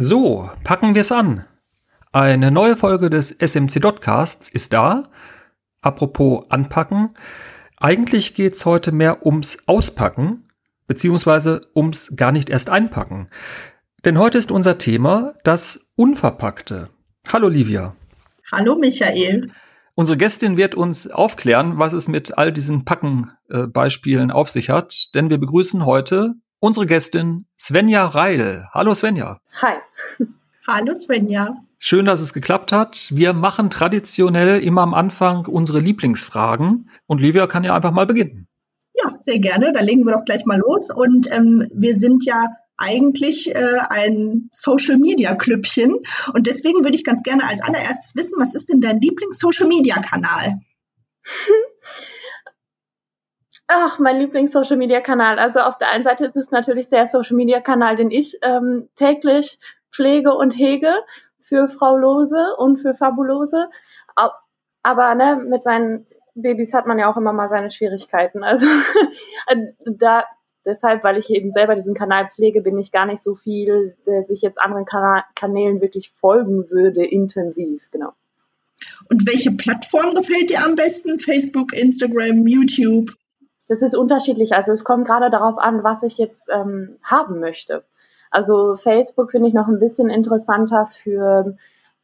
So, packen wir es an. Eine neue Folge des SMC Dotcasts ist da. Apropos anpacken. Eigentlich geht's heute mehr ums Auspacken, beziehungsweise ums gar nicht erst einpacken. Denn heute ist unser Thema das Unverpackte. Hallo Livia. Hallo Michael. Unsere Gästin wird uns aufklären, was es mit all diesen Packen-Beispielen äh, auf sich hat, denn wir begrüßen heute unsere Gästin Svenja Reil. Hallo Svenja. Hi. Hallo Svenja. Schön, dass es geklappt hat. Wir machen traditionell immer am Anfang unsere Lieblingsfragen und Livia kann ja einfach mal beginnen. Ja, sehr gerne. Da legen wir doch gleich mal los. Und ähm, wir sind ja eigentlich äh, ein Social Media Klüppchen. Und deswegen würde ich ganz gerne als allererstes wissen, was ist denn dein Lieblings-Social Media Kanal? Ach, mein Lieblings-Social-Media-Kanal. Also auf der einen Seite ist es natürlich der Social-Media-Kanal, den ich ähm, täglich pflege und hege für Frau Lose und für Fabulose. Aber ne, mit seinen Babys hat man ja auch immer mal seine Schwierigkeiten. Also da deshalb, weil ich eben selber diesen Kanal pflege, bin ich gar nicht so viel, dass ich jetzt anderen Kanälen wirklich folgen würde, intensiv, genau. Und welche Plattform gefällt dir am besten? Facebook, Instagram, YouTube? Das ist unterschiedlich. Also es kommt gerade darauf an, was ich jetzt ähm, haben möchte. Also Facebook finde ich noch ein bisschen interessanter für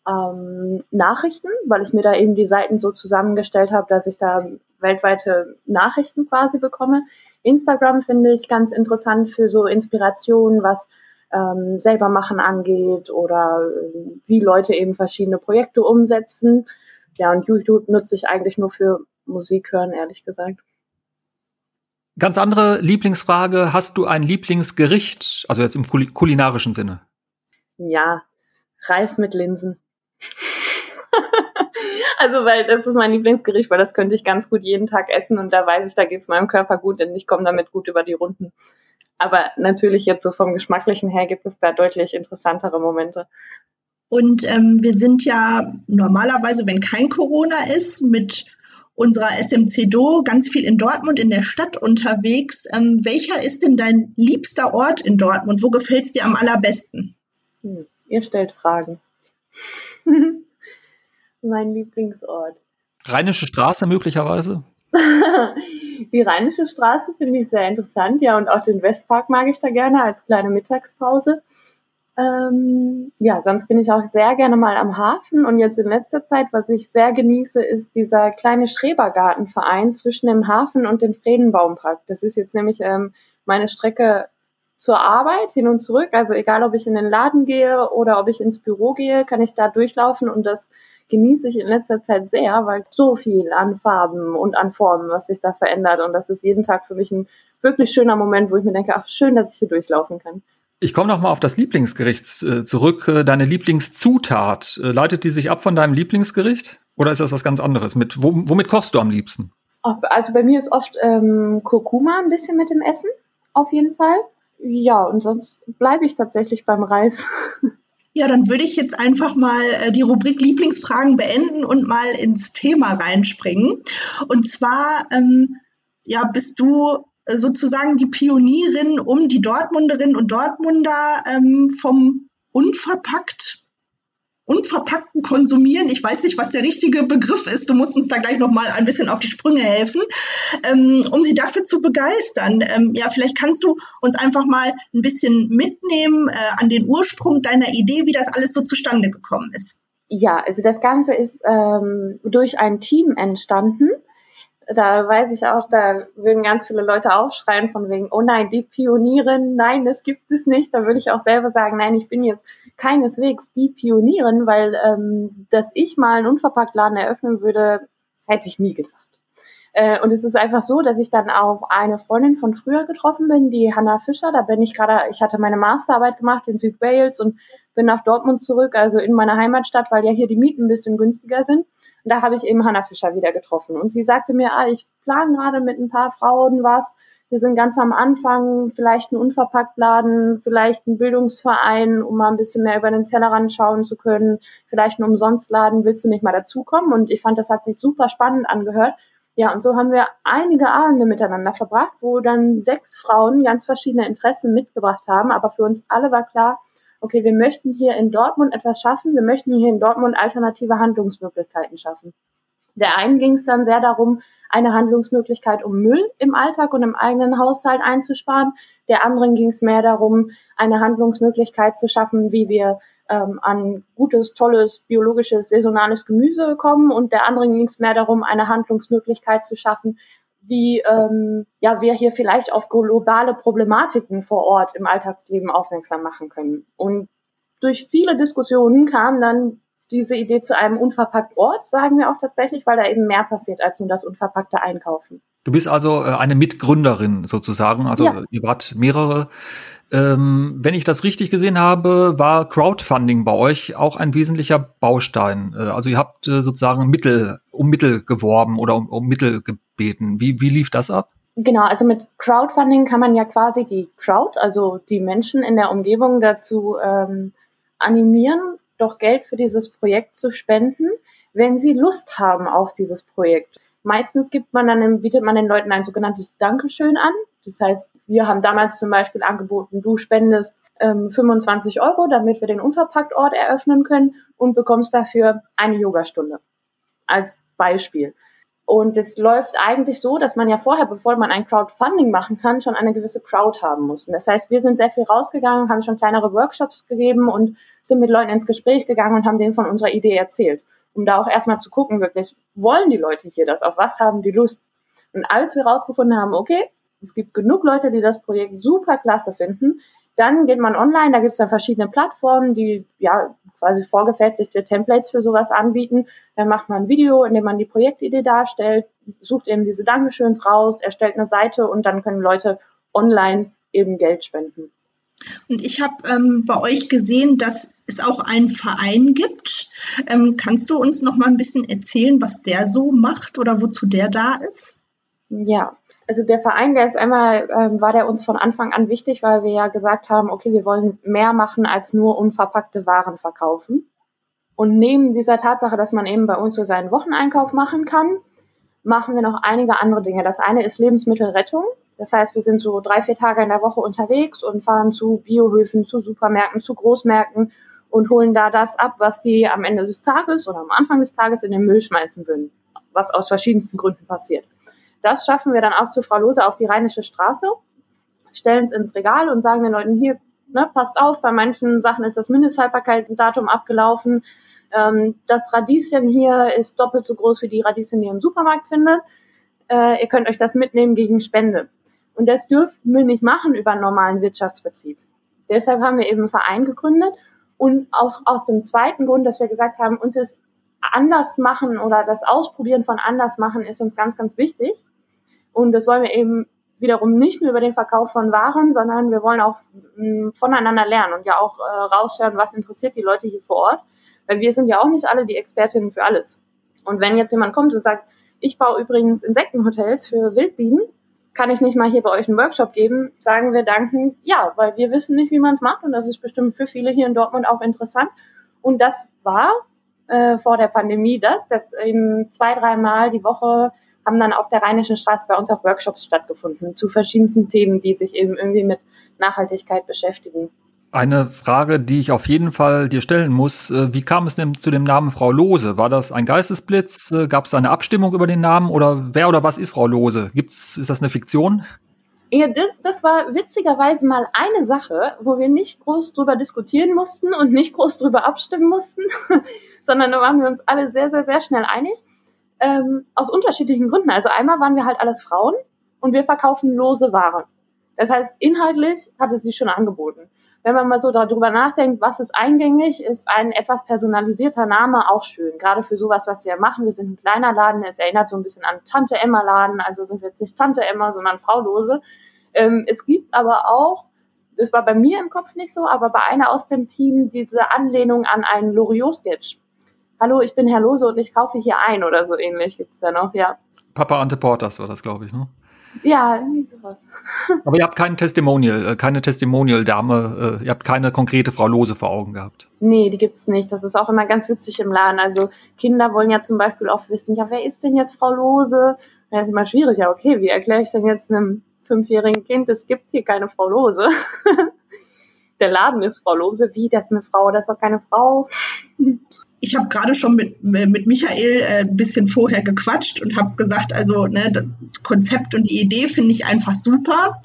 ähm, Nachrichten, weil ich mir da eben die Seiten so zusammengestellt habe, dass ich da weltweite Nachrichten quasi bekomme. Instagram finde ich ganz interessant für so Inspirationen, was ähm, selber machen angeht oder äh, wie Leute eben verschiedene Projekte umsetzen. Ja, und YouTube nutze ich eigentlich nur für Musik hören, ehrlich gesagt. Ganz andere Lieblingsfrage. Hast du ein Lieblingsgericht? Also jetzt im kulinarischen Sinne. Ja, Reis mit Linsen. also, weil das ist mein Lieblingsgericht, weil das könnte ich ganz gut jeden Tag essen und da weiß ich, da geht es meinem Körper gut, denn ich komme damit gut über die Runden. Aber natürlich jetzt so vom Geschmacklichen her gibt es da deutlich interessantere Momente. Und ähm, wir sind ja normalerweise, wenn kein Corona ist, mit unserer SMC Do ganz viel in Dortmund in der Stadt unterwegs. Ähm, welcher ist denn dein liebster Ort in Dortmund? Wo gefällt es dir am allerbesten? Hm, ihr stellt Fragen. mein Lieblingsort. Rheinische Straße möglicherweise? Die Rheinische Straße finde ich sehr interessant, ja, und auch den Westpark mag ich da gerne als kleine Mittagspause. Ähm, ja, sonst bin ich auch sehr gerne mal am Hafen und jetzt in letzter Zeit, was ich sehr genieße, ist dieser kleine Schrebergartenverein zwischen dem Hafen und dem Friedenbaumpark. Das ist jetzt nämlich ähm, meine Strecke zur Arbeit hin und zurück. Also egal, ob ich in den Laden gehe oder ob ich ins Büro gehe, kann ich da durchlaufen und das genieße ich in letzter Zeit sehr, weil so viel an Farben und an Formen, was sich da verändert und das ist jeden Tag für mich ein wirklich schöner Moment, wo ich mir denke, ach schön, dass ich hier durchlaufen kann. Ich komme noch mal auf das Lieblingsgericht äh, zurück. Äh, deine Lieblingszutat, äh, leitet die sich ab von deinem Lieblingsgericht? Oder ist das was ganz anderes? Mit, womit kochst du am liebsten? Also bei mir ist oft ähm, Kurkuma ein bisschen mit dem Essen, auf jeden Fall. Ja, und sonst bleibe ich tatsächlich beim Reis. Ja, dann würde ich jetzt einfach mal die Rubrik Lieblingsfragen beenden und mal ins Thema reinspringen. Und zwar, ähm, ja, bist du sozusagen die Pionierin, um die Dortmunderinnen und Dortmunder ähm, vom unverpackt unverpackten Konsumieren. Ich weiß nicht, was der richtige Begriff ist. Du musst uns da gleich noch mal ein bisschen auf die Sprünge helfen, ähm, um sie dafür zu begeistern. Ähm, ja, vielleicht kannst du uns einfach mal ein bisschen mitnehmen äh, an den Ursprung deiner Idee, wie das alles so zustande gekommen ist. Ja, also das Ganze ist ähm, durch ein Team entstanden da weiß ich auch, da würden ganz viele Leute aufschreien von wegen, oh nein, die Pionierin, nein, das gibt es nicht. Da würde ich auch selber sagen, nein, ich bin jetzt keineswegs die Pionierin, weil ähm, dass ich mal einen Unverpacktladen eröffnen würde, hätte ich nie gedacht. Äh, und es ist einfach so, dass ich dann auf eine Freundin von früher getroffen bin, die Hannah Fischer. Da bin ich gerade, ich hatte meine Masterarbeit gemacht in Südwales und bin nach Dortmund zurück, also in meine Heimatstadt, weil ja hier die Mieten ein bisschen günstiger sind. Und da habe ich eben Hannah Fischer wieder getroffen. Und sie sagte mir, ah, ich plane gerade mit ein paar Frauen was. Wir sind ganz am Anfang, vielleicht ein Unverpacktladen, vielleicht ein Bildungsverein, um mal ein bisschen mehr über den Tellerrand schauen zu können, vielleicht ein Umsonstladen, willst du nicht mal dazukommen? Und ich fand, das hat sich super spannend angehört. Ja, und so haben wir einige Abende miteinander verbracht, wo dann sechs Frauen ganz verschiedene Interessen mitgebracht haben. Aber für uns alle war klar, okay, wir möchten hier in Dortmund etwas schaffen, wir möchten hier in Dortmund alternative Handlungsmöglichkeiten schaffen. Der einen ging es dann sehr darum, eine Handlungsmöglichkeit, um Müll im Alltag und im eigenen Haushalt einzusparen. Der anderen ging es mehr darum, eine Handlungsmöglichkeit zu schaffen, wie wir ähm, an gutes, tolles, biologisches, saisonales Gemüse kommen. Und der anderen ging es mehr darum, eine Handlungsmöglichkeit zu schaffen, wie ähm, ja, wir hier vielleicht auf globale Problematiken vor Ort im Alltagsleben aufmerksam machen können. Und durch viele Diskussionen kam dann diese Idee zu einem unverpackt Ort, sagen wir auch tatsächlich, weil da eben mehr passiert als nur das unverpackte Einkaufen. Du bist also äh, eine Mitgründerin sozusagen, also ja. ihr wart mehrere. Ähm, wenn ich das richtig gesehen habe, war Crowdfunding bei euch auch ein wesentlicher Baustein. Äh, also ihr habt äh, sozusagen Mittel, um Mittel geworben oder um, um Mittel gebeten. Wie, wie lief das ab? Genau, also mit Crowdfunding kann man ja quasi die Crowd, also die Menschen in der Umgebung dazu ähm, animieren, doch Geld für dieses Projekt zu spenden, wenn sie Lust haben auf dieses Projekt. Meistens gibt man dann, bietet man den Leuten ein sogenanntes Dankeschön an. Das heißt, wir haben damals zum Beispiel angeboten, du spendest ähm, 25 Euro, damit wir den Unverpackt-Ort eröffnen können und bekommst dafür eine Yogastunde. Als Beispiel. Und es läuft eigentlich so, dass man ja vorher, bevor man ein Crowdfunding machen kann, schon eine gewisse Crowd haben muss. Und das heißt, wir sind sehr viel rausgegangen, haben schon kleinere Workshops gegeben und sind mit Leuten ins Gespräch gegangen und haben denen von unserer Idee erzählt. Um da auch erstmal zu gucken, wirklich, wollen die Leute hier das? Auf was haben die Lust? Und als wir rausgefunden haben, okay, es gibt genug Leute, die das Projekt super klasse finden, dann geht man online, da gibt es dann verschiedene Plattformen, die ja quasi vorgefertigte Templates für sowas anbieten. Dann macht man ein Video, in dem man die Projektidee darstellt, sucht eben diese Dankeschöns raus, erstellt eine Seite und dann können Leute online eben Geld spenden. Und ich habe ähm, bei euch gesehen, dass es auch einen Verein gibt. Ähm, kannst du uns noch mal ein bisschen erzählen, was der so macht oder wozu der da ist? Ja, also der Verein, der ist einmal, ähm, war der uns von Anfang an wichtig, weil wir ja gesagt haben, okay, wir wollen mehr machen als nur unverpackte Waren verkaufen. Und neben dieser Tatsache, dass man eben bei uns so seinen Wocheneinkauf machen kann, machen wir noch einige andere Dinge. Das eine ist Lebensmittelrettung. Das heißt, wir sind so drei, vier Tage in der Woche unterwegs und fahren zu Biohöfen, zu Supermärkten, zu Großmärkten und holen da das ab, was die am Ende des Tages oder am Anfang des Tages in den Müll schmeißen würden, was aus verschiedensten Gründen passiert. Das schaffen wir dann auch zu Frau Lose auf die Rheinische Straße, stellen es ins Regal und sagen den Leuten hier, ne, passt auf, bei manchen Sachen ist das Mindesthaltbarkeitsdatum abgelaufen. Ähm, das Radieschen hier ist doppelt so groß wie die Radieschen, die ihr im Supermarkt findet. Äh, ihr könnt euch das mitnehmen gegen Spende. Und das dürfen wir nicht machen über einen normalen Wirtschaftsbetrieb. Deshalb haben wir eben einen Verein gegründet und auch aus dem zweiten Grund, dass wir gesagt haben, uns ist anders machen oder das Ausprobieren von anders machen ist uns ganz, ganz wichtig. Und das wollen wir eben wiederum nicht nur über den Verkauf von Waren, sondern wir wollen auch mh, mm, voneinander lernen und ja auch äh, rausschauen, was interessiert die Leute hier vor Ort. Weil wir sind ja auch nicht alle die Expertinnen für alles. Und wenn jetzt jemand kommt und sagt, ich baue übrigens Insektenhotels für Wildbienen, kann ich nicht mal hier bei euch einen Workshop geben, sagen wir danken, ja, weil wir wissen nicht, wie man es macht und das ist bestimmt für viele hier in Dortmund auch interessant. Und das war äh, vor der Pandemie das, dass eben zwei, dreimal die Woche haben dann auf der Rheinischen Straße bei uns auch Workshops stattgefunden zu verschiedensten Themen, die sich eben irgendwie mit Nachhaltigkeit beschäftigen. Eine Frage, die ich auf jeden Fall dir stellen muss. Äh, wie kam es denn zu dem Namen Frau Lose? War das ein Geistesblitz? Äh, Gab es eine Abstimmung über den Namen? Oder wer oder was ist Frau Lose? Gibt's, ist das eine Fiktion? Ja, das, das war witzigerweise mal eine Sache, wo wir nicht groß drüber diskutieren mussten und nicht groß drüber abstimmen mussten, sondern da waren wir uns alle sehr, sehr, sehr schnell einig ähm, aus unterschiedlichen Gründen. Also einmal waren wir halt alles Frauen und wir verkaufen lose Ware. Das heißt, inhaltlich hatte sie schon angeboten. Wenn man mal so darüber nachdenkt, was ist eingängig, ist ein etwas personalisierter Name auch schön. Gerade für sowas, was wir machen. Wir sind ein kleiner Laden, es erinnert so ein bisschen an Tante Emma Laden, also sind wir jetzt nicht Tante Emma, sondern Frau Lose. Ähm, es gibt aber auch, das war bei mir im Kopf nicht so, aber bei einer aus dem Team diese Anlehnung an einen Loriot-Sketch hallo, ich bin Herr Lose und ich kaufe hier ein oder so ähnlich gibt es da noch, ja. Papa Ante Portas war das, glaube ich, ne? Ja, irgendwie sowas. Aber ihr habt kein Testimonial, äh, keine Testimonial-Dame, äh, ihr habt keine konkrete Frau Lose vor Augen gehabt. Nee, die gibt's nicht. Das ist auch immer ganz witzig im Laden. Also Kinder wollen ja zum Beispiel auch wissen, ja, wer ist denn jetzt Frau Lose? Das ist immer schwierig, ja, okay, wie erkläre ich denn jetzt einem fünfjährigen Kind, es gibt hier keine Frau Lose? der Laden ist Frau Lose. Wie, das ist eine Frau, das ist doch keine Frau. Ich habe gerade schon mit, mit Michael äh, ein bisschen vorher gequatscht und habe gesagt, also ne, das Konzept und die Idee finde ich einfach super.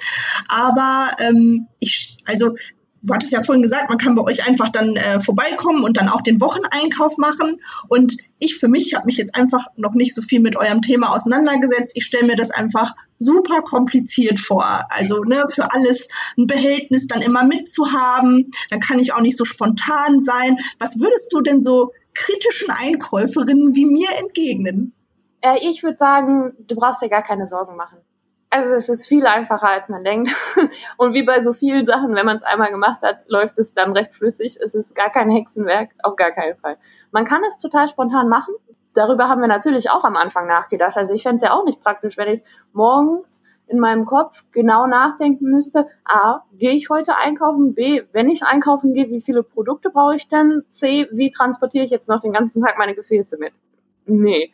Aber ähm, ich, also du hattest ja vorhin gesagt, man kann bei euch einfach dann äh, vorbeikommen und dann auch den Wocheneinkauf machen. Und ich für mich habe mich jetzt einfach noch nicht so viel mit eurem Thema auseinandergesetzt. Ich stelle mir das einfach super kompliziert vor. Also ne, für alles ein Behältnis dann immer mitzuhaben. Dann kann ich auch nicht so spontan sein. Was würdest du denn so kritischen Einkäuferinnen wie mir entgegnen? Äh, ich würde sagen, du brauchst dir gar keine Sorgen machen. Also es ist viel einfacher, als man denkt. Und wie bei so vielen Sachen, wenn man es einmal gemacht hat, läuft es dann recht flüssig. Es ist gar kein Hexenwerk, auf gar keinen Fall. Man kann es total spontan machen. Darüber haben wir natürlich auch am Anfang nachgedacht. Also ich fände es ja auch nicht praktisch, wenn ich morgens in meinem Kopf genau nachdenken müsste, A, gehe ich heute einkaufen? B, wenn ich einkaufen gehe, wie viele Produkte brauche ich denn? C, wie transportiere ich jetzt noch den ganzen Tag meine Gefäße mit? Nee,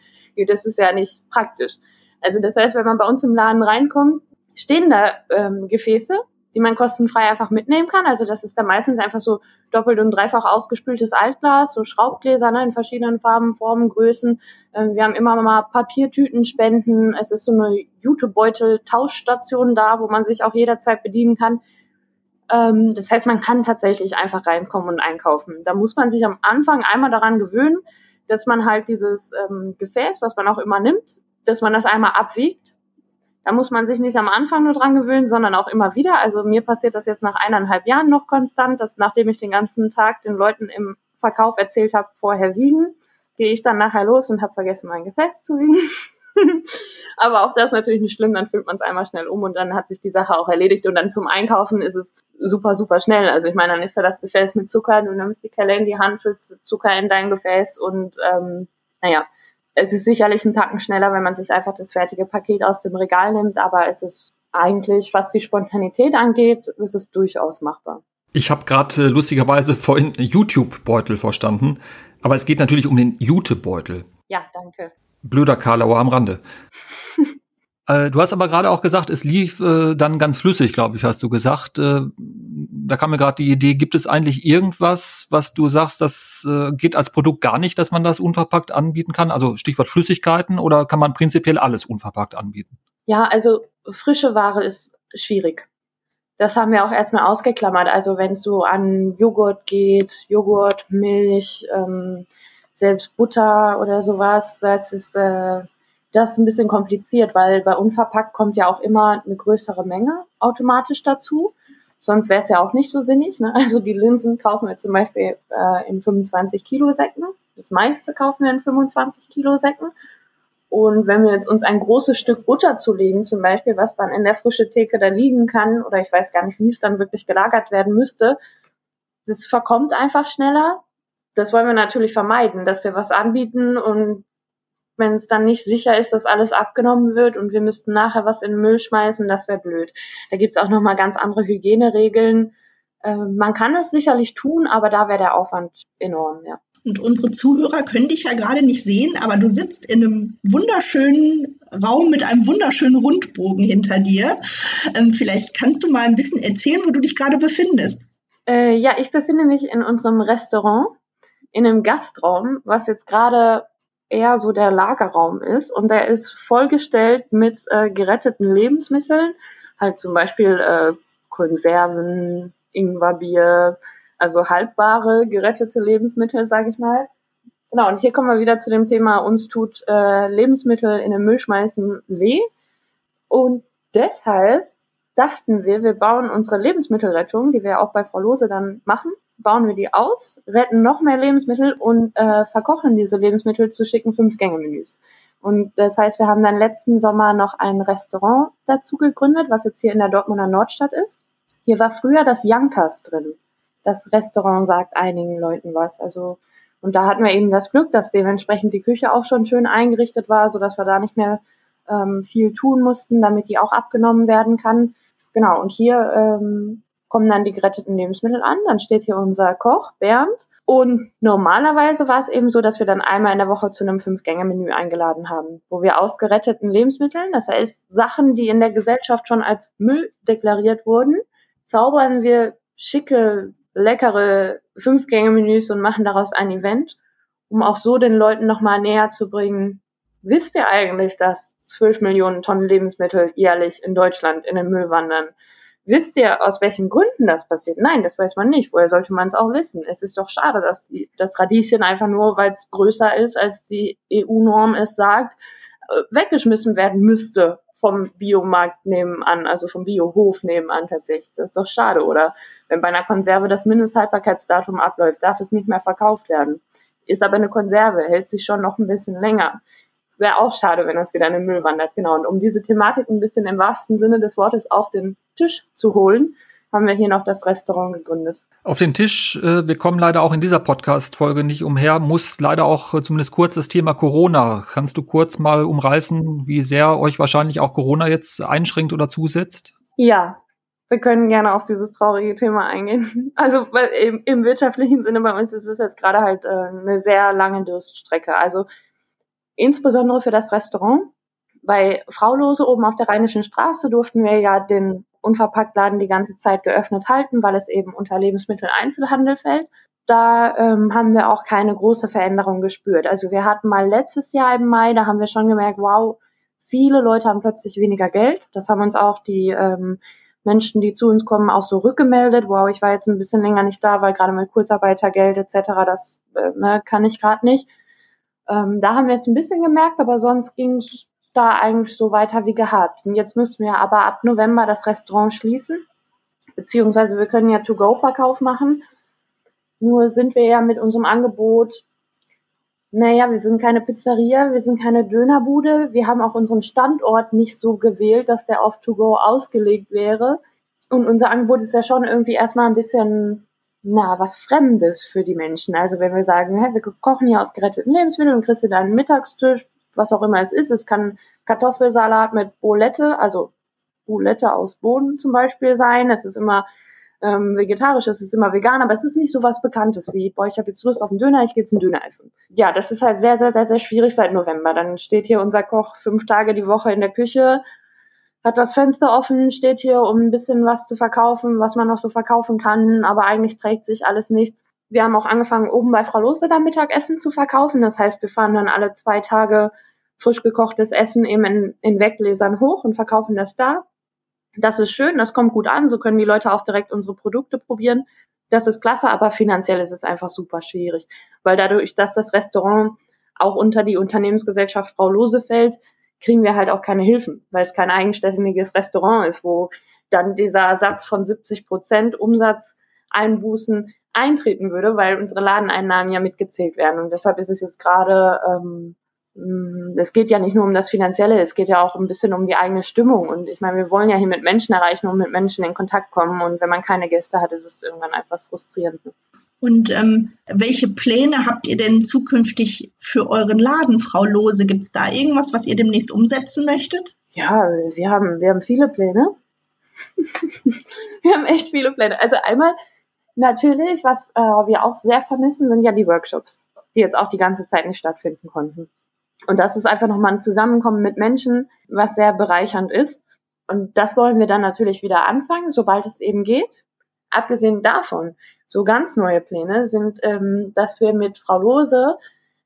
das ist ja nicht praktisch. Also das heißt, wenn man bei uns im Laden reinkommt, stehen da ähm, Gefäße, die man kostenfrei einfach mitnehmen kann. Also das ist dann meistens einfach so doppelt und dreifach ausgespültes Altglas, so Schraubgläser ne, in verschiedenen Farben, Formen, Größen. Ähm, wir haben immer mal Papiertüten spenden. Es ist so eine Jutebeutel-Tauschstation da, wo man sich auch jederzeit bedienen kann. Ähm, das heißt, man kann tatsächlich einfach reinkommen und einkaufen. Da muss man sich am Anfang einmal daran gewöhnen, dass man halt dieses ähm, Gefäß, was man auch immer nimmt, dass man das einmal abwiegt. Da muss man sich nicht am Anfang nur dran gewöhnen, sondern auch immer wieder. Also mir passiert das jetzt nach eineinhalb Jahren noch konstant, dass nachdem ich den ganzen Tag den Leuten im Verkauf erzählt habe, vorher wiegen, gehe ich dann nachher los und habe vergessen, mein Gefäß zu wiegen. Aber auch das ist natürlich nicht schlimm, dann füllt man es einmal schnell um und dann hat sich die Sache auch erledigt. Und dann zum Einkaufen ist es super, super schnell. Also ich meine, dann ist da das Gefäß mit Zucker, du nimmst die Kelle in die Hand, füllst Zucker in dein Gefäß und ähm, naja, es ist sicherlich ein Tacken schneller, wenn man sich einfach das fertige Paket aus dem Regal nimmt, aber es ist eigentlich, was die Spontanität angeht, ist es durchaus machbar. Ich habe gerade äh, lustigerweise vorhin YouTube-Beutel verstanden, aber es geht natürlich um den Jutebeutel. Ja, danke. Blöder Karlauer am Rande. Äh, du hast aber gerade auch gesagt, es lief äh, dann ganz flüssig, glaube ich, hast du gesagt. Äh, da kam mir gerade die Idee, gibt es eigentlich irgendwas, was du sagst, das äh, geht als Produkt gar nicht, dass man das unverpackt anbieten kann? Also Stichwort Flüssigkeiten oder kann man prinzipiell alles unverpackt anbieten? Ja, also frische Ware ist schwierig. Das haben wir auch erstmal ausgeklammert. Also wenn es so an Joghurt geht, Joghurt, Milch, ähm, selbst Butter oder sowas, das ist äh, das ist ein bisschen kompliziert, weil bei unverpackt kommt ja auch immer eine größere Menge automatisch dazu. Sonst wäre es ja auch nicht so sinnig. Ne? Also die Linsen kaufen wir zum Beispiel äh, in 25 Kilo Säcken. Das meiste kaufen wir in 25 Kilo Säcken. Und wenn wir jetzt uns ein großes Stück Butter zulegen, zum Beispiel, was dann in der frische Theke da liegen kann, oder ich weiß gar nicht, wie es dann wirklich gelagert werden müsste, das verkommt einfach schneller. Das wollen wir natürlich vermeiden, dass wir was anbieten und wenn es dann nicht sicher ist, dass alles abgenommen wird und wir müssten nachher was in den Müll schmeißen, das wäre blöd. Da gibt's auch nochmal ganz andere Hygieneregeln. Äh, man kann es sicherlich tun, aber da wäre der Aufwand enorm, ja. Und unsere Zuhörer können dich ja gerade nicht sehen, aber du sitzt in einem wunderschönen Raum mit einem wunderschönen Rundbogen hinter dir. Ähm, vielleicht kannst du mal ein bisschen erzählen, wo du dich gerade befindest. Äh, ja, ich befinde mich in unserem Restaurant, in einem Gastraum, was jetzt gerade eher so der Lagerraum ist und der ist vollgestellt mit äh, geretteten Lebensmitteln, halt zum Beispiel äh, Konserven, Ingwerbier, also haltbare gerettete Lebensmittel, sage ich mal. Genau, und hier kommen wir wieder zu dem Thema, uns tut äh, Lebensmittel in den Müll schmeißen weh. Und deshalb dachten wir, wir bauen unsere Lebensmittelrettung, die wir auch bei Frau Lose dann machen, bauen wir die aus, retten noch mehr Lebensmittel und äh, verkochen diese Lebensmittel zu schicken Fünf-Gänge-Menüs. Und das heißt, wir haben dann letzten Sommer noch ein Restaurant dazu gegründet, was jetzt hier in der Dortmunder Nordstadt ist. Hier war früher das Jankas drin. Das Restaurant sagt einigen Leuten was. Also, und da hatten wir eben das Glück, dass dementsprechend die Küche auch schon schön eingerichtet war, so dass wir da nicht mehr ähm, viel tun mussten, damit die auch abgenommen werden kann. Genau, und hier ähm, kommen dann die geretteten Lebensmittel an, dann steht hier unser Koch, Bernd. Und normalerweise war es eben so, dass wir dann einmal in der Woche zu einem Fünf-Gänge-Menü eingeladen haben, wo wir aus geretteten Lebensmitteln, das heißt Sachen, die in der Gesellschaft schon als Müll deklariert wurden, zaubern wir schicke, leckere Fünf-Gänge-Menüs und machen daraus ein Event, um auch so den Leuten nochmal näher zu bringen, wisst ihr eigentlich, dass 12 Millionen Tonnen Lebensmittel jährlich in Deutschland in den Müll wandern? Wisst ihr, aus welchen Gründen das passiert? Nein, das weiß man nicht. Woher sollte man es auch wissen? Es ist doch schade, dass die, das Radieschen einfach nur, weil es größer ist, als die EU-Norm es sagt, äh, weggeschmissen werden müsste vom Biomarkt nebenan, also vom Biohof nebenan tatsächlich. Das ist doch schade, oder? Wenn bei einer Konserve das Mindesthaltbarkeitsdatum abläuft, darf es nicht mehr verkauft werden. Ist aber eine Konserve, hält sich schon noch ein bisschen länger wäre auch schade, wenn das wieder in den Müll wandert. Genau. Und um diese Thematik ein bisschen im wahrsten Sinne des Wortes auf den Tisch zu holen, haben wir hier noch das Restaurant gegründet. Auf den Tisch, äh, wir kommen leider auch in dieser Podcast-Folge nicht umher, muss leider auch äh, zumindest kurz das Thema Corona. Kannst du kurz mal umreißen, wie sehr euch wahrscheinlich auch Corona jetzt einschränkt oder zusetzt? Ja, wir können gerne auf dieses traurige Thema eingehen. Also im, im wirtschaftlichen Sinne bei uns ist es jetzt gerade halt äh, eine sehr lange Durststrecke. Also insbesondere für das Restaurant. Bei Fraulose oben auf der Rheinischen Straße durften wir ja den Unverpacktladen die ganze Zeit geöffnet halten, weil es eben unter Lebensmitteleinzelhandel fällt. Da ähm, haben wir auch keine große Veränderung gespürt. Also wir hatten mal letztes Jahr im Mai, da haben wir schon gemerkt, wow, viele Leute haben plötzlich weniger Geld. Das haben uns auch die ähm, Menschen, die zu uns kommen, auch so rückgemeldet. Wow, ich war jetzt ein bisschen länger nicht da, weil gerade mit Kurzarbeitergeld etc. das äh, ne, kann ich gerade nicht. Ähm, da haben wir es ein bisschen gemerkt, aber sonst ging es da eigentlich so weiter wie gehabt. Und jetzt müssen wir aber ab November das Restaurant schließen, beziehungsweise wir können ja To-Go-Verkauf machen. Nur sind wir ja mit unserem Angebot, naja, wir sind keine Pizzeria, wir sind keine Dönerbude, wir haben auch unseren Standort nicht so gewählt, dass der auf To-Go ausgelegt wäre. Und unser Angebot ist ja schon irgendwie erstmal ein bisschen na, was Fremdes für die Menschen. Also wenn wir sagen, hey, wir kochen hier aus geretteten Lebensmitteln und kriegst du deinen Mittagstisch, was auch immer es ist. Es kann Kartoffelsalat mit Bolette, also Boulette aus Bohnen zum Beispiel sein. Es ist immer ähm, vegetarisch, es ist immer vegan, aber es ist nicht so was Bekanntes wie, boah, ich habe jetzt Lust auf einen Döner, ich gehe jetzt einen Döner essen. Ja, das ist halt sehr, sehr, sehr, sehr schwierig seit November. Dann steht hier unser Koch fünf Tage die Woche in der Küche, hat das Fenster offen, steht hier, um ein bisschen was zu verkaufen, was man noch so verkaufen kann, aber eigentlich trägt sich alles nichts. Wir haben auch angefangen, oben bei Frau Lose da Mittagessen zu verkaufen. Das heißt, wir fahren dann alle zwei Tage frisch gekochtes Essen eben in, in Weggläsern hoch und verkaufen das da. Das ist schön, das kommt gut an, so können die Leute auch direkt unsere Produkte probieren. Das ist klasse, aber finanziell ist es einfach super schwierig, weil dadurch, dass das Restaurant auch unter die Unternehmensgesellschaft Frau Lose fällt, kriegen wir halt auch keine Hilfen, weil es kein eigenständiges Restaurant ist, wo dann dieser Satz von 70 Prozent Umsatzeinbußen eintreten würde, weil unsere Ladeneinnahmen ja mitgezählt werden. Und deshalb ist es jetzt gerade, ähm, mm, es geht ja nicht nur um das Finanzielle, es geht ja auch ein bisschen um die eigene Stimmung. Und ich meine, wir wollen ja hier mit Menschen erreichen und mit Menschen in Kontakt kommen. Und wenn man keine Gäste hat, ist es irgendwann einfach frustrierend. Und ähm, welche Pläne habt ihr denn zukünftig für euren Laden, Frau Lose? Gibt es da irgendwas, was ihr demnächst umsetzen möchtet? Ja, wir haben, wir haben viele Pläne. wir haben echt viele Pläne. Also einmal natürlich, was äh, wir auch sehr vermissen, sind ja die Workshops, die jetzt auch die ganze Zeit nicht stattfinden konnten. Und das ist einfach nochmal ein Zusammenkommen mit Menschen, was sehr bereichernd ist. Und das wollen wir dann natürlich wieder anfangen, sobald es eben geht. Abgesehen davon so ganz neue Pläne sind, ähm, dass wir mit Frau Lose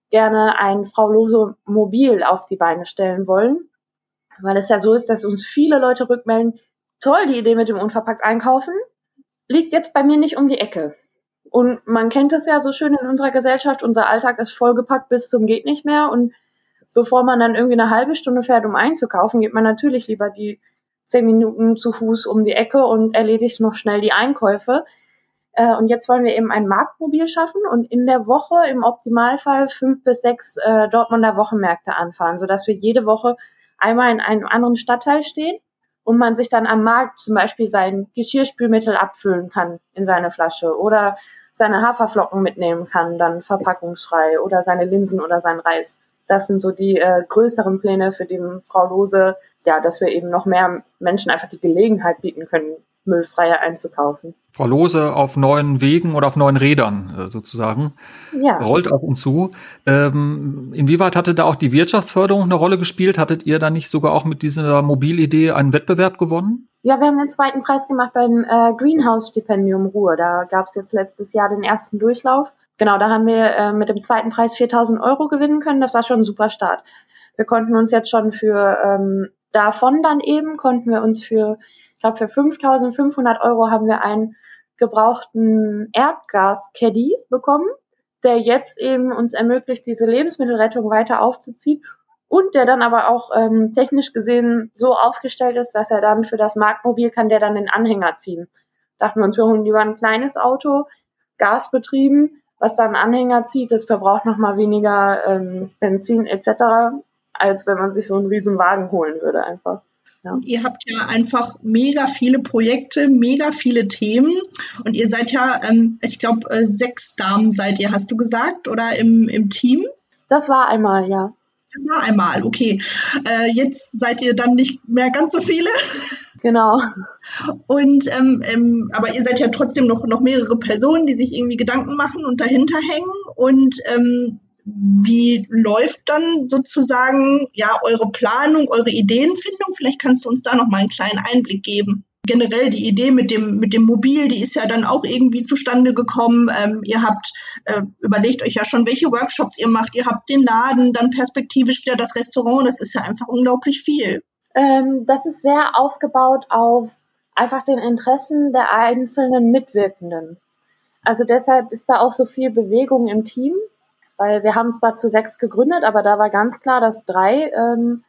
gerne ein Frau Lose Mobil auf die Beine stellen wollen, weil es ja so ist, dass uns viele Leute rückmelden, toll, die Idee mit dem unverpackt einkaufen, liegt jetzt bei mir nicht um die Ecke. Und man kennt es ja so schön in unserer Gesellschaft, unser Alltag ist vollgepackt bis zum geht nicht mehr und bevor man dann irgendwie eine halbe Stunde fährt, um einzukaufen, geht man natürlich lieber die zehn Minuten zu Fuß um die Ecke und erledigt noch schnell die Einkäufe. Äh, und jetzt wollen wir eben ein Marktmobil schaffen und in der Woche im Optimalfall fünf bis sechs äh, Dortmunder Wochenmärkte anfahren, sodass wir jede Woche einmal in einem anderen Stadtteil stehen und man sich dann am Markt zum Beispiel sein Geschirrspülmittel abfüllen kann in seine Flasche oder seine Haferflocken mitnehmen kann, dann verpackungsfrei oder seine Linsen oder sein Reis. Das sind so die äh, größeren Pläne, für die Frau Lose, ja, dass wir eben noch mehr Menschen einfach die Gelegenheit bieten können, müllfreier einzukaufen. Frau Lose auf neuen Wegen oder auf neuen Rädern äh, sozusagen ja. rollt auf uns zu. Ähm, inwieweit hatte da auch die Wirtschaftsförderung eine Rolle gespielt? Hattet ihr da nicht sogar auch mit dieser Mobilidee einen Wettbewerb gewonnen? Ja, wir haben den zweiten Preis gemacht beim äh, Greenhouse-Stipendium Ruhr. Da gab es jetzt letztes Jahr den ersten Durchlauf. Genau, da haben wir äh, mit dem zweiten Preis 4000 Euro gewinnen können. Das war schon ein super Start. Wir konnten uns jetzt schon für ähm, davon dann eben, konnten wir uns für, ich glaube, für 5500 Euro haben wir einen gebrauchten Erdgas-Caddy bekommen, der jetzt eben uns ermöglicht, diese Lebensmittelrettung weiter aufzuziehen und der dann aber auch ähm, technisch gesehen so aufgestellt ist, dass er dann für das Marktmobil kann der dann den Anhänger ziehen. Dachten wir uns, wir holen lieber ein kleines Auto, gasbetrieben, was dann Anhänger zieht, das verbraucht nochmal weniger ähm, Benzin etc., als wenn man sich so einen riesen Wagen holen würde einfach. Ja. Ihr habt ja einfach mega viele Projekte, mega viele Themen und ihr seid ja, ähm, ich glaube, äh, sechs Damen seid ihr, hast du gesagt, oder im, im Team? Das war einmal, ja. Das war einmal, okay. Äh, jetzt seid ihr dann nicht mehr ganz so viele. Genau. Und ähm, ähm, aber ihr seid ja trotzdem noch, noch mehrere Personen, die sich irgendwie Gedanken machen und dahinter hängen. Und ähm, wie läuft dann sozusagen ja eure Planung, eure Ideenfindung? Vielleicht kannst du uns da noch mal einen kleinen Einblick geben. Generell die Idee mit dem mit dem Mobil, die ist ja dann auch irgendwie zustande gekommen. Ähm, ihr habt äh, überlegt euch ja schon, welche Workshops ihr macht. Ihr habt den Laden, dann perspektivisch wieder das Restaurant. Das ist ja einfach unglaublich viel. Ähm, das ist sehr aufgebaut auf einfach den Interessen der einzelnen Mitwirkenden. Also deshalb ist da auch so viel Bewegung im Team weil wir haben zwar zu sechs gegründet, aber da war ganz klar, dass drei ähm,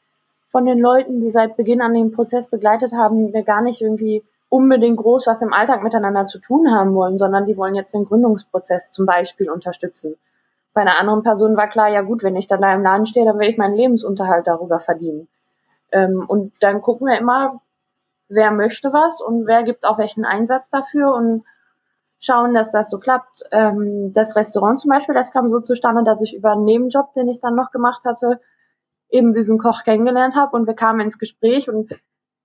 von den Leuten, die seit Beginn an den Prozess begleitet haben, wir gar nicht irgendwie unbedingt groß was im Alltag miteinander zu tun haben wollen, sondern die wollen jetzt den Gründungsprozess zum Beispiel unterstützen. Bei einer anderen Person war klar, ja gut, wenn ich dann da im Laden stehe, dann will ich meinen Lebensunterhalt darüber verdienen. Ähm, und dann gucken wir immer, wer möchte was und wer gibt auch welchen Einsatz dafür und schauen, dass das so klappt. Ähm, das Restaurant zum Beispiel, das kam so zustande, dass ich über einen Nebenjob, den ich dann noch gemacht hatte, eben diesen Koch kennengelernt habe und wir kamen ins Gespräch und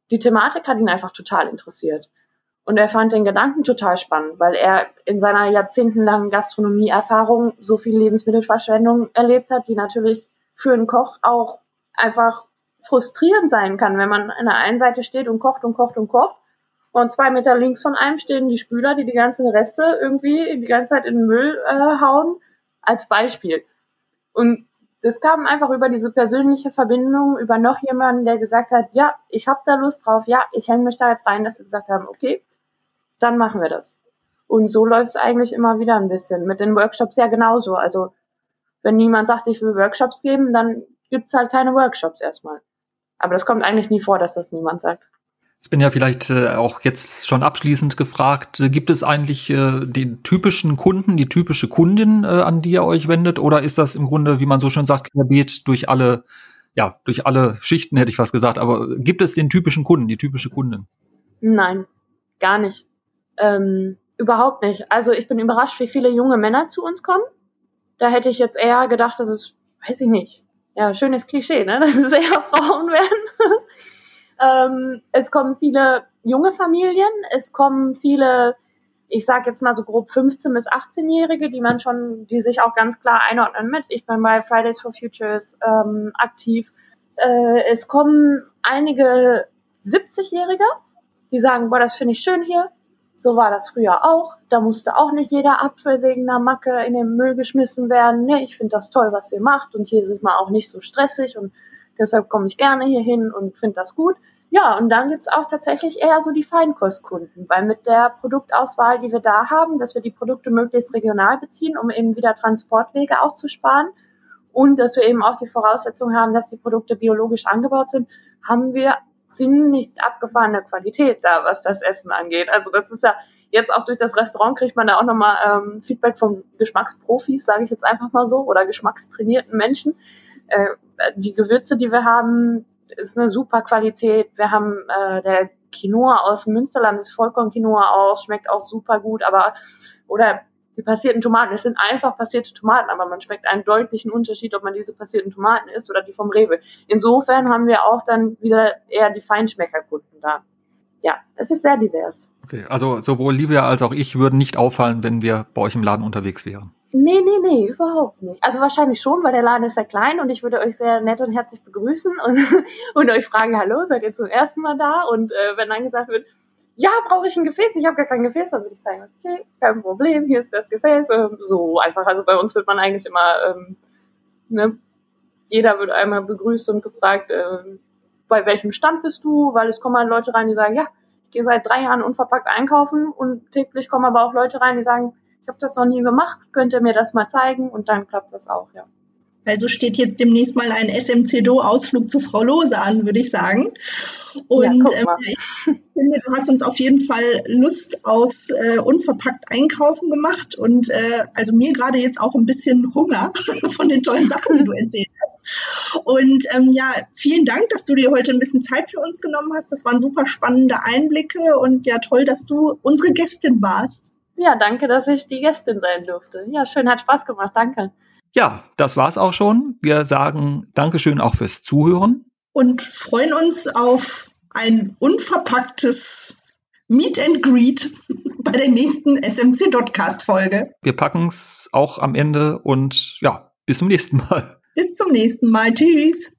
die Thematik hat ihn einfach total interessiert. Und er fand den Gedanken total spannend, weil er in seiner jahrzehntelangen Gastronomieerfahrung so viel Lebensmittelverschwendung erlebt hat, die natürlich für einen Koch auch einfach frustrierend sein kann, wenn man an der einen Seite steht und kocht und kocht und kocht und zwei Meter links von einem stehen die Spüler, die die ganzen Reste irgendwie die ganze Zeit in den Müll äh, hauen, als Beispiel. Und das kam einfach über diese persönliche Verbindung, über noch jemanden, der gesagt hat, ja, ich habe da Lust drauf, ja, ich hänge mich da jetzt rein, dass wir gesagt haben, okay, dann machen wir das. Und so läuft es eigentlich immer wieder ein bisschen. Mit den Workshops ja genauso. Also wenn niemand sagt, ich will Workshops geben, dann gibt's halt keine Workshops erstmal. Aber das kommt eigentlich nie vor, dass das niemand sagt. Ich bin ja vielleicht äh, auch jetzt schon abschließend gefragt, äh, gibt es eigentlich äh, den typischen Kunden, die typische Kundin, äh, an die ihr euch wendet, oder ist das im Grunde, wie man so schön sagt, querbeet durch alle, ja, durch alle Schichten, hätte ich fast gesagt, aber gibt es den typischen Kunden, die typische Kundin? Nein, gar nicht. Ähm, überhaupt nicht. Also ich bin überrascht, wie viele junge Männer zu uns kommen. Da hätte ich jetzt eher gedacht, dass es, weiß ich nicht, ja, schönes Klischee, ne? Dass es eher Frauen werden. Ähm, es kommen viele junge Familien, es kommen viele, ich sage jetzt mal so grob 15 bis 18-Jährige, die man schon, die sich auch ganz klar einordnen mit. Ich bin bei Fridays for Futures ähm, aktiv. Äh, es kommen einige 70-Jährige, die sagen, boah, das finde ich schön hier. So war das früher auch. Da musste auch nicht jeder Apfel wegen einer Macke in den Müll geschmissen werden. Nee, ich finde das toll, was ihr macht. Und hier ist es mal auch nicht so stressig und Deshalb komme ich gerne hier hin und finde das gut. Ja, und dann gibt's auch tatsächlich eher so die Feinkostkunden, weil mit der Produktauswahl, die wir da haben, dass wir die Produkte möglichst regional beziehen, um eben wieder Transportwege auch zu sparen und dass wir eben auch die Voraussetzung haben, dass die Produkte biologisch angebaut sind, haben wir ziemlich abgefahrene Qualität da, was das Essen angeht. Also das ist ja jetzt auch durch das Restaurant kriegt man da auch nochmal ähm, Feedback von Geschmacksprofis, sage ich jetzt einfach mal so, oder geschmackstrainierten Menschen, äh, die Gewürze, die wir haben, ist eine super Qualität. Wir haben äh, der Quinoa aus Münsterland, ist Vollkorn-Quinoa auch, schmeckt auch super gut, aber oder die passierten Tomaten, es sind einfach passierte Tomaten, aber man schmeckt einen deutlichen Unterschied, ob man diese passierten Tomaten isst oder die vom Rewe. Insofern haben wir auch dann wieder eher die Feinschmeckerkunden da. Ja, es ist sehr divers. Okay, also sowohl Livia als auch ich würden nicht auffallen, wenn wir bei euch im Laden unterwegs wären. Nee, nee, nee, überhaupt nicht. Also wahrscheinlich schon, weil der Laden ist sehr klein und ich würde euch sehr nett und herzlich begrüßen und, und euch fragen, hallo, seid ihr zum ersten Mal da? Und äh, wenn dann gesagt wird, ja, brauche ich ein Gefäß, ich habe gar kein Gefäß, dann würde ich sagen, okay, kein Problem, hier ist das Gefäß. Ähm, so einfach. Also bei uns wird man eigentlich immer, ähm, ne, jeder wird einmal begrüßt und gefragt, äh, bei welchem Stand bist du? Weil es kommen halt Leute rein, die sagen, ja, ich gehe seit drei Jahren unverpackt einkaufen und täglich kommen aber auch Leute rein, die sagen, ich habe das noch nie gemacht, könnt ihr mir das mal zeigen? Und dann klappt das auch, ja. Also steht jetzt demnächst mal ein SMCDO-Ausflug zu Frau Lose an, würde ich sagen. Und ja, ähm, ich finde, du hast uns auf jeden Fall Lust aufs äh, unverpackt Einkaufen gemacht und äh, also mir gerade jetzt auch ein bisschen Hunger von den tollen Sachen, die du erzählt hast. Und ähm, ja, vielen Dank, dass du dir heute ein bisschen Zeit für uns genommen hast. Das waren super spannende Einblicke und ja, toll, dass du unsere Gästin warst. Ja, danke, dass ich die Gästin sein durfte. Ja, schön, hat Spaß gemacht. Danke. Ja, das war's auch schon. Wir sagen Dankeschön auch fürs Zuhören. Und freuen uns auf ein unverpacktes Meet and Greet bei der nächsten SMC Dotcast Folge. Wir packen's auch am Ende und ja, bis zum nächsten Mal. Bis zum nächsten Mal. Tschüss.